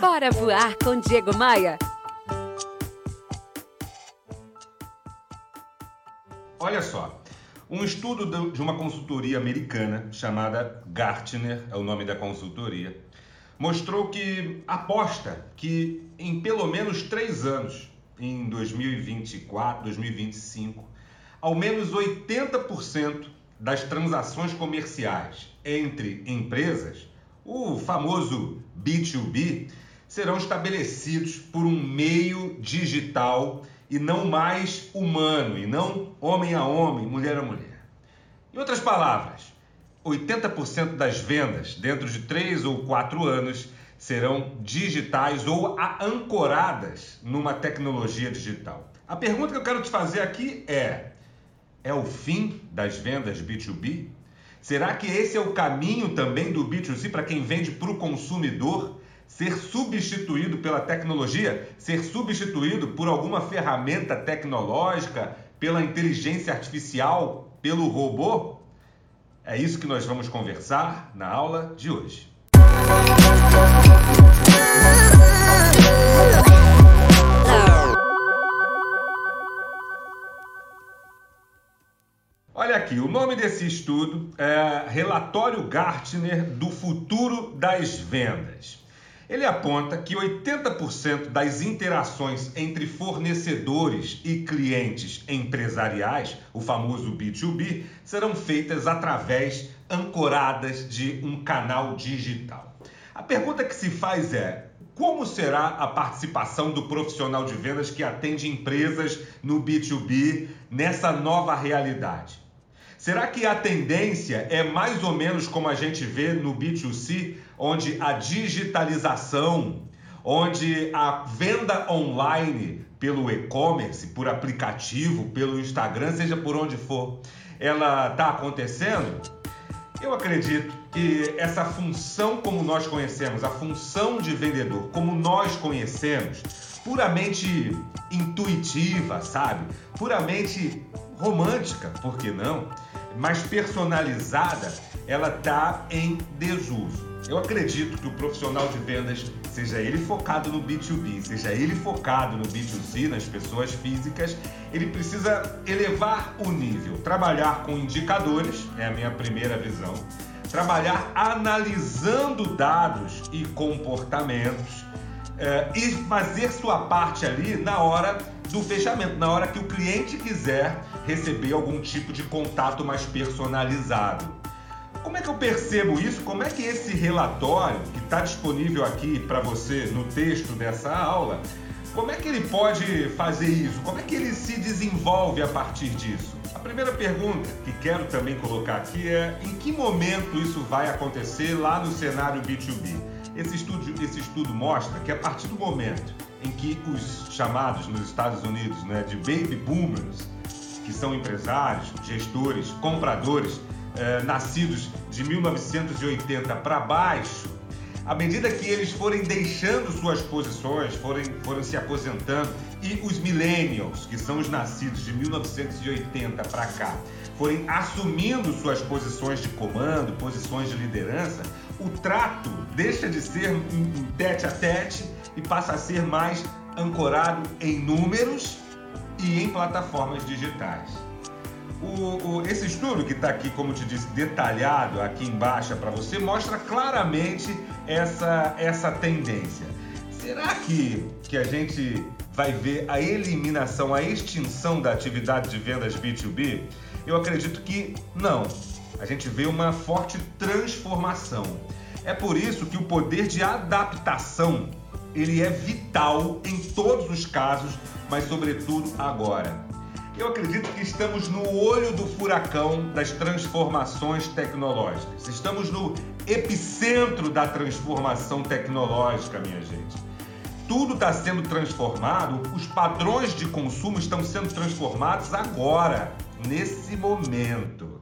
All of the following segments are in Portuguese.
Bora voar com Diego Maia. Olha só, um estudo de uma consultoria americana chamada Gartner, é o nome da consultoria, mostrou que aposta que em pelo menos três anos, em 2024, 2025, ao menos 80% das transações comerciais entre empresas, o famoso B2B, serão estabelecidos por um meio digital e não mais humano, e não homem a homem, mulher a mulher. Em outras palavras, 80% das vendas dentro de 3 ou 4 anos serão digitais ou ancoradas numa tecnologia digital. A pergunta que eu quero te fazer aqui é: é o fim das vendas B2B? Será que esse é o caminho também do B2C para quem vende para o consumidor? Ser substituído pela tecnologia? Ser substituído por alguma ferramenta tecnológica? Pela inteligência artificial? Pelo robô? É isso que nós vamos conversar na aula de hoje. Olha aqui, o nome desse estudo é Relatório Gartner do Futuro das Vendas. Ele aponta que 80% das interações entre fornecedores e clientes empresariais, o famoso B2B, serão feitas através ancoradas de um canal digital. A pergunta que se faz é: como será a participação do profissional de vendas que atende empresas no B2B nessa nova realidade? Será que a tendência é mais ou menos como a gente vê no B2C, onde a digitalização, onde a venda online pelo e-commerce, por aplicativo, pelo Instagram, seja por onde for, ela está acontecendo? Eu acredito que essa função como nós conhecemos, a função de vendedor como nós conhecemos, puramente intuitiva, sabe? Puramente romântica, por que não? Mas personalizada, ela está em desuso. Eu acredito que o profissional de vendas, seja ele focado no B2B, seja ele focado no B2C, nas pessoas físicas, ele precisa elevar o nível, trabalhar com indicadores, é a minha primeira visão, trabalhar analisando dados e comportamentos é, e fazer sua parte ali na hora do fechamento, na hora que o cliente quiser receber algum tipo de contato mais personalizado. Como é que eu percebo isso? Como é que esse relatório, que está disponível aqui para você no texto dessa aula, como é que ele pode fazer isso? Como é que ele se desenvolve a partir disso? A primeira pergunta que quero também colocar aqui é: em que momento isso vai acontecer lá no cenário B2B? Esse estudo, esse estudo mostra que a partir do momento em que os chamados nos Estados Unidos né, de baby boomers, que são empresários, gestores, compradores, eh, nascidos de 1980 para baixo, à medida que eles forem deixando suas posições, forem, forem se aposentando, e os millennials, que são os nascidos de 1980 para cá, forem assumindo suas posições de comando, posições de liderança, o trato deixa de ser um tete a tete e passa a ser mais ancorado em números e em plataformas digitais. O, o, esse estudo que está aqui, como te disse, detalhado aqui embaixo para você, mostra claramente essa, essa tendência. Será que, que a gente vai ver a eliminação, a extinção da atividade de vendas B2B? Eu acredito que não. A gente vê uma forte transformação. É por isso que o poder de adaptação ele é vital em todos os casos, mas sobretudo agora. Eu acredito que estamos no olho do furacão das transformações tecnológicas. Estamos no epicentro da transformação tecnológica, minha gente. Tudo está sendo transformado, os padrões de consumo estão sendo transformados agora, nesse momento. O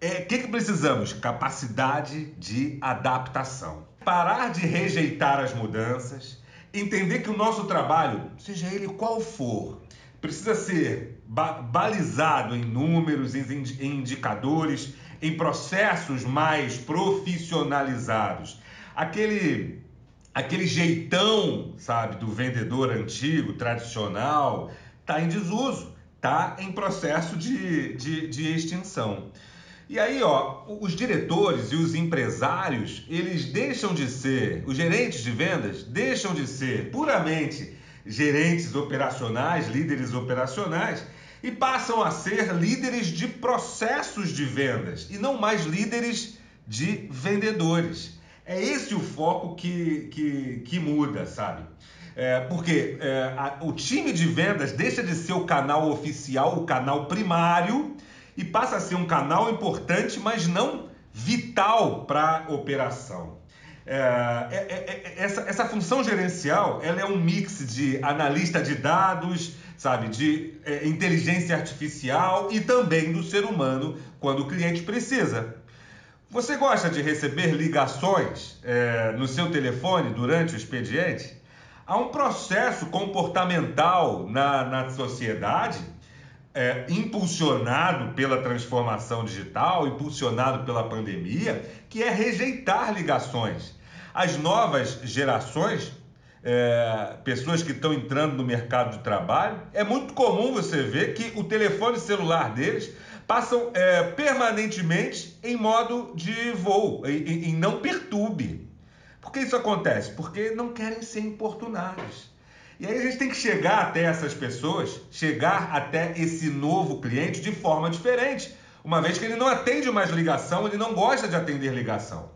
é, que, que precisamos? Capacidade de adaptação. Parar de rejeitar as mudanças, entender que o nosso trabalho, seja ele qual for, precisa ser balizado em números, em indicadores, em processos mais profissionalizados. Aquele aquele jeitão, sabe, do vendedor antigo, tradicional, está em desuso, está em processo de, de, de extinção. E aí, ó, os diretores e os empresários, eles deixam de ser, os gerentes de vendas deixam de ser puramente gerentes operacionais, líderes operacionais, e passam a ser líderes de processos de vendas e não mais líderes de vendedores. É esse o foco que, que, que muda, sabe? É, porque é, a, o time de vendas deixa de ser o canal oficial, o canal primário, e passa a ser um canal importante, mas não vital para a operação. É, é, é, é, essa, essa função gerencial ela é um mix de analista de dados, sabe, de inteligência artificial e também do ser humano quando o cliente precisa. Você gosta de receber ligações é, no seu telefone durante o expediente? Há um processo comportamental na, na sociedade, é, impulsionado pela transformação digital, impulsionado pela pandemia, que é rejeitar ligações. As novas gerações, é, pessoas que estão entrando no mercado de trabalho, é muito comum você ver que o telefone celular deles passam é, permanentemente em modo de voo, em, em não perturbe. Por que isso acontece? Porque não querem ser importunados. E aí a gente tem que chegar até essas pessoas, chegar até esse novo cliente de forma diferente. Uma vez que ele não atende mais ligação, ele não gosta de atender ligação.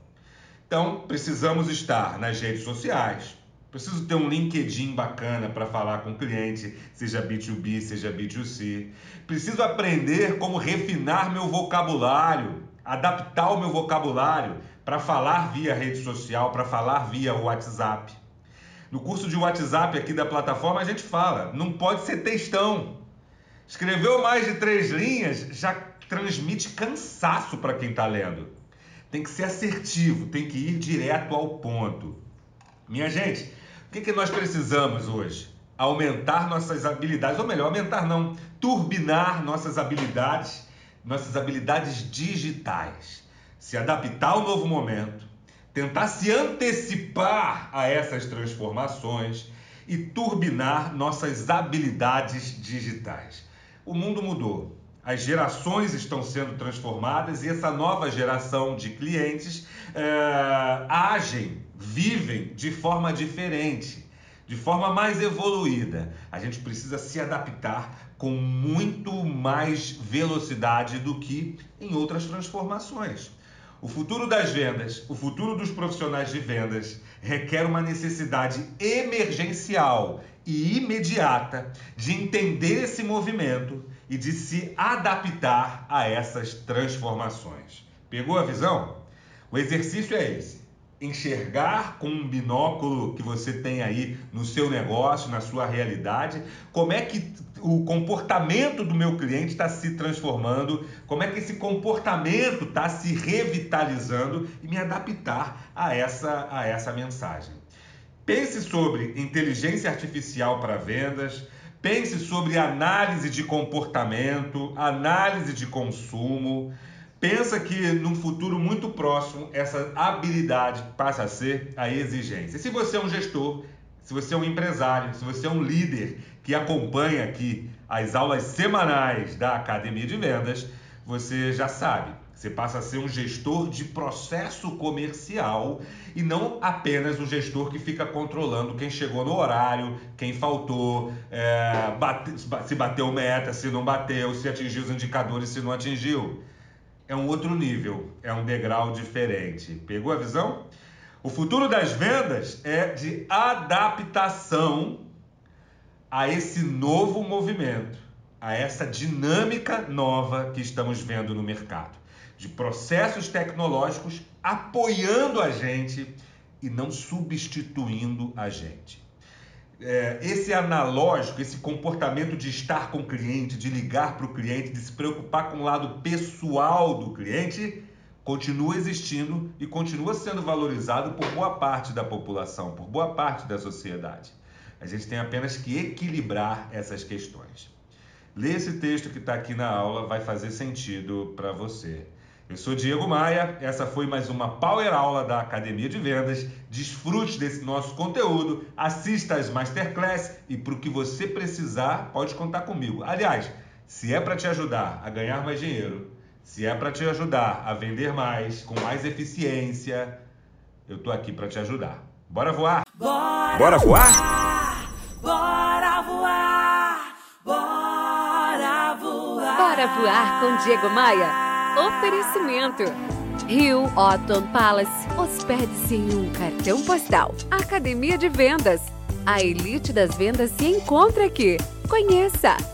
Então, precisamos estar nas redes sociais, Preciso ter um LinkedIn bacana para falar com o cliente, seja B2B, seja B2C. Preciso aprender como refinar meu vocabulário, adaptar o meu vocabulário para falar via rede social, para falar via WhatsApp. No curso de WhatsApp aqui da plataforma a gente fala, não pode ser textão. Escreveu mais de três linhas, já transmite cansaço para quem está lendo. Tem que ser assertivo, tem que ir direto ao ponto. Minha gente, que, que nós precisamos hoje? Aumentar nossas habilidades, ou melhor, aumentar não, turbinar nossas habilidades, nossas habilidades digitais. Se adaptar ao novo momento, tentar se antecipar a essas transformações e turbinar nossas habilidades digitais. O mundo mudou. As gerações estão sendo transformadas e essa nova geração de clientes é, agem vivem de forma diferente, de forma mais evoluída. A gente precisa se adaptar com muito mais velocidade do que em outras transformações. O futuro das vendas, o futuro dos profissionais de vendas requer uma necessidade emergencial e imediata de entender esse movimento e de se adaptar a essas transformações. Pegou a visão? O exercício é esse enxergar com um binóculo que você tem aí no seu negócio, na sua realidade, como é que o comportamento do meu cliente está se transformando, como é que esse comportamento está se revitalizando e me adaptar a essa, a essa mensagem. Pense sobre inteligência artificial para vendas, pense sobre análise de comportamento, análise de consumo. Pensa que num futuro muito próximo essa habilidade passa a ser a exigência. Se você é um gestor, se você é um empresário, se você é um líder que acompanha aqui as aulas semanais da Academia de Vendas, você já sabe. Você passa a ser um gestor de processo comercial e não apenas um gestor que fica controlando quem chegou no horário, quem faltou, é, bate, se bateu meta, se não bateu, se atingiu os indicadores, se não atingiu é um outro nível, é um degrau diferente. Pegou a visão? O futuro das vendas é de adaptação a esse novo movimento, a essa dinâmica nova que estamos vendo no mercado, de processos tecnológicos apoiando a gente e não substituindo a gente. É, esse analógico, esse comportamento de estar com o cliente, de ligar para o cliente, de se preocupar com o lado pessoal do cliente, continua existindo e continua sendo valorizado por boa parte da população, por boa parte da sociedade. A gente tem apenas que equilibrar essas questões. Ler esse texto que está aqui na aula vai fazer sentido para você. Eu sou Diego Maia, essa foi mais uma Power Aula da Academia de Vendas. Desfrute desse nosso conteúdo, assista as Masterclass e para o que você precisar, pode contar comigo. Aliás, se é para te ajudar a ganhar mais dinheiro, se é para te ajudar a vender mais, com mais eficiência, eu tô aqui para te ajudar. Bora voar? Bora, Bora voar? Bora voar! Bora voar! Bora voar com Diego Maia. Oferecimento. Rio Otton Palace. Hospede-se em um cartão postal. Academia de Vendas. A elite das vendas se encontra aqui. Conheça!